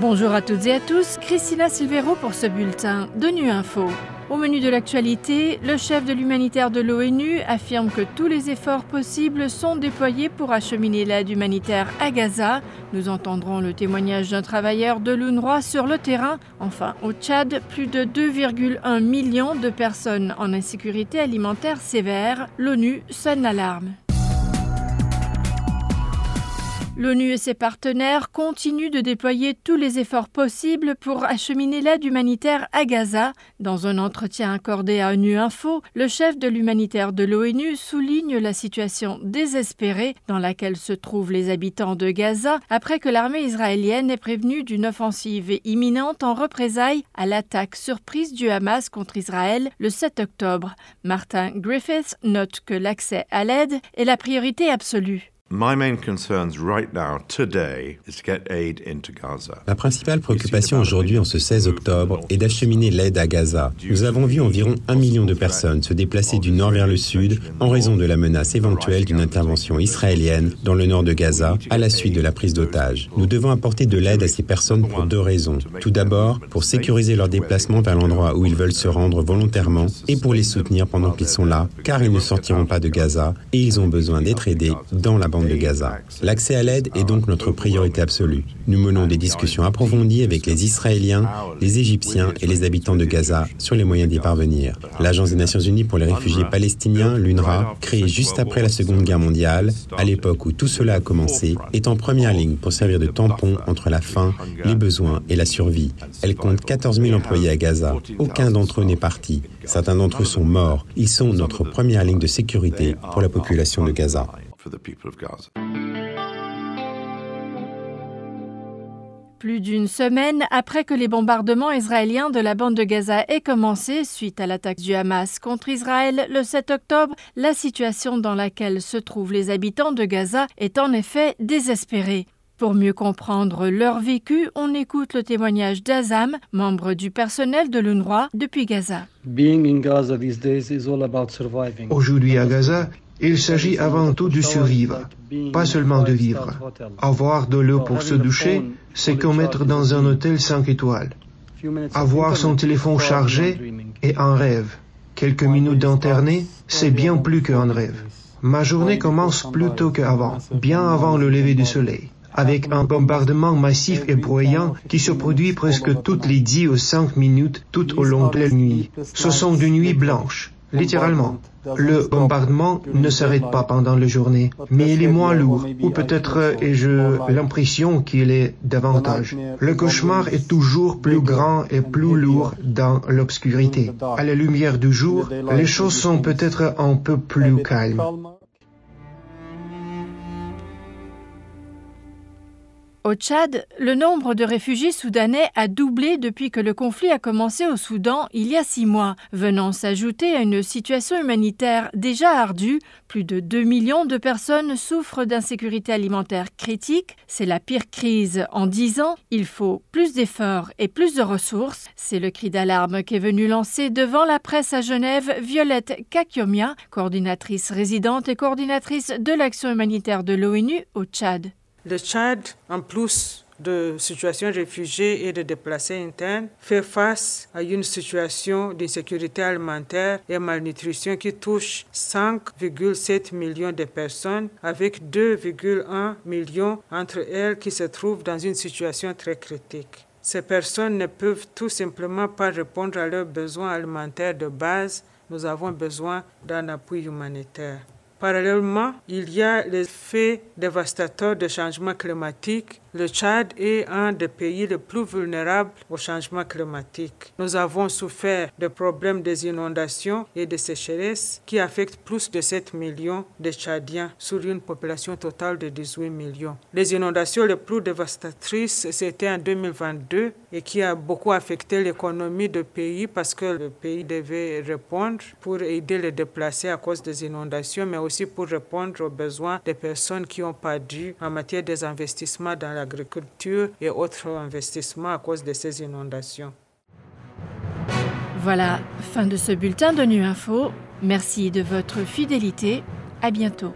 Bonjour à toutes et à tous, Christina Silvero pour ce bulletin de Nu Info. Au menu de l'actualité, le chef de l'humanitaire de l'ONU affirme que tous les efforts possibles sont déployés pour acheminer l'aide humanitaire à Gaza. Nous entendrons le témoignage d'un travailleur de l'UNRWA sur le terrain. Enfin, au Tchad, plus de 2,1 millions de personnes en insécurité alimentaire sévère. L'ONU sonne l'alarme. L'ONU et ses partenaires continuent de déployer tous les efforts possibles pour acheminer l'aide humanitaire à Gaza. Dans un entretien accordé à ONU Info, le chef de l'humanitaire de l'ONU souligne la situation désespérée dans laquelle se trouvent les habitants de Gaza après que l'armée israélienne ait prévenu d'une offensive imminente en représailles à l'attaque surprise du Hamas contre Israël le 7 octobre. Martin Griffiths note que l'accès à l'aide est la priorité absolue. La principale préoccupation aujourd'hui, en ce 16 octobre, est d'acheminer l'aide à Gaza. Nous avons vu environ un million de personnes se déplacer du nord vers le sud en raison de la menace éventuelle d'une intervention israélienne dans le nord de Gaza à la suite de la prise d'otages. Nous devons apporter de l'aide à ces personnes pour deux raisons. Tout d'abord, pour sécuriser leur déplacement vers l'endroit où ils veulent se rendre volontairement et pour les soutenir pendant qu'ils sont là, car ils ne sortiront pas de Gaza et ils ont besoin d'être aidés dans la bande de Gaza. L'accès à l'aide est donc notre priorité absolue. Nous menons des discussions approfondies avec les Israéliens, les Égyptiens et les habitants de Gaza sur les moyens d'y parvenir. L'Agence des Nations Unies pour les réfugiés palestiniens, l'UNRWA, créée juste après la Seconde Guerre mondiale, à l'époque où tout cela a commencé, est en première ligne pour servir de tampon entre la faim, les besoins et la survie. Elle compte 14 000 employés à Gaza. Aucun d'entre eux n'est parti. Certains d'entre eux sont morts. Ils sont notre première ligne de sécurité pour la population de Gaza. Plus d'une semaine après que les bombardements israéliens de la bande de Gaza aient commencé suite à l'attaque du Hamas contre Israël le 7 octobre, la situation dans laquelle se trouvent les habitants de Gaza est en effet désespérée. Pour mieux comprendre leur vécu, on écoute le témoignage d'Azam, membre du personnel de l'UNRWA depuis Gaza. Aujourd'hui à Gaza, il s'agit avant tout de survivre, pas seulement de vivre. Avoir de l'eau pour se doucher, c'est comme être dans un hôtel 5 étoiles. Avoir son téléphone chargé est un rêve. Quelques minutes d'internet, c'est bien plus qu'un rêve. Ma journée commence plus tôt qu'avant, bien avant le lever du soleil, avec un bombardement massif et bruyant qui se produit presque toutes les 10 ou 5 minutes tout au long de la nuit. Ce sont des nuits blanches, littéralement. Le bombardement ne s'arrête pas pendant la journée, mais il est moins lourd, ou peut-être ai-je l'impression qu'il est davantage. Le cauchemar est toujours plus grand et plus lourd dans l'obscurité. À la lumière du jour, les choses sont peut-être un peu plus calmes. Au Tchad, le nombre de réfugiés soudanais a doublé depuis que le conflit a commencé au Soudan il y a six mois, venant s'ajouter à une situation humanitaire déjà ardue. Plus de 2 millions de personnes souffrent d'insécurité alimentaire critique. C'est la pire crise en dix ans. Il faut plus d'efforts et plus de ressources. C'est le cri d'alarme qu'est venu lancer devant la presse à Genève Violette Kakiomia, coordinatrice résidente et coordinatrice de l'action humanitaire de l'ONU au Tchad. Le Tchad, en plus de situation réfugiés et de déplacés internes, fait face à une situation d'insécurité alimentaire et malnutrition qui touche 5,7 millions de personnes, avec 2,1 millions entre elles qui se trouvent dans une situation très critique. Ces personnes ne peuvent tout simplement pas répondre à leurs besoins alimentaires de base. Nous avons besoin d'un appui humanitaire. Parallèlement, il y a l'effet dévastateur des changements climatiques le Tchad est un des pays les plus vulnérables au changement climatique. Nous avons souffert de problèmes des inondations et de sécheresse qui affectent plus de 7 millions de Tchadiens sur une population totale de 18 millions. Les inondations les plus dévastatrices, c'était en 2022 et qui a beaucoup affecté l'économie du pays parce que le pays devait répondre pour aider les déplacés à cause des inondations, mais pour répondre aux besoins des personnes qui ont perdu en matière des investissements dans l'agriculture et autres investissements à cause de ces inondations. Voilà, fin de ce bulletin de Nu Info. Merci de votre fidélité. À bientôt.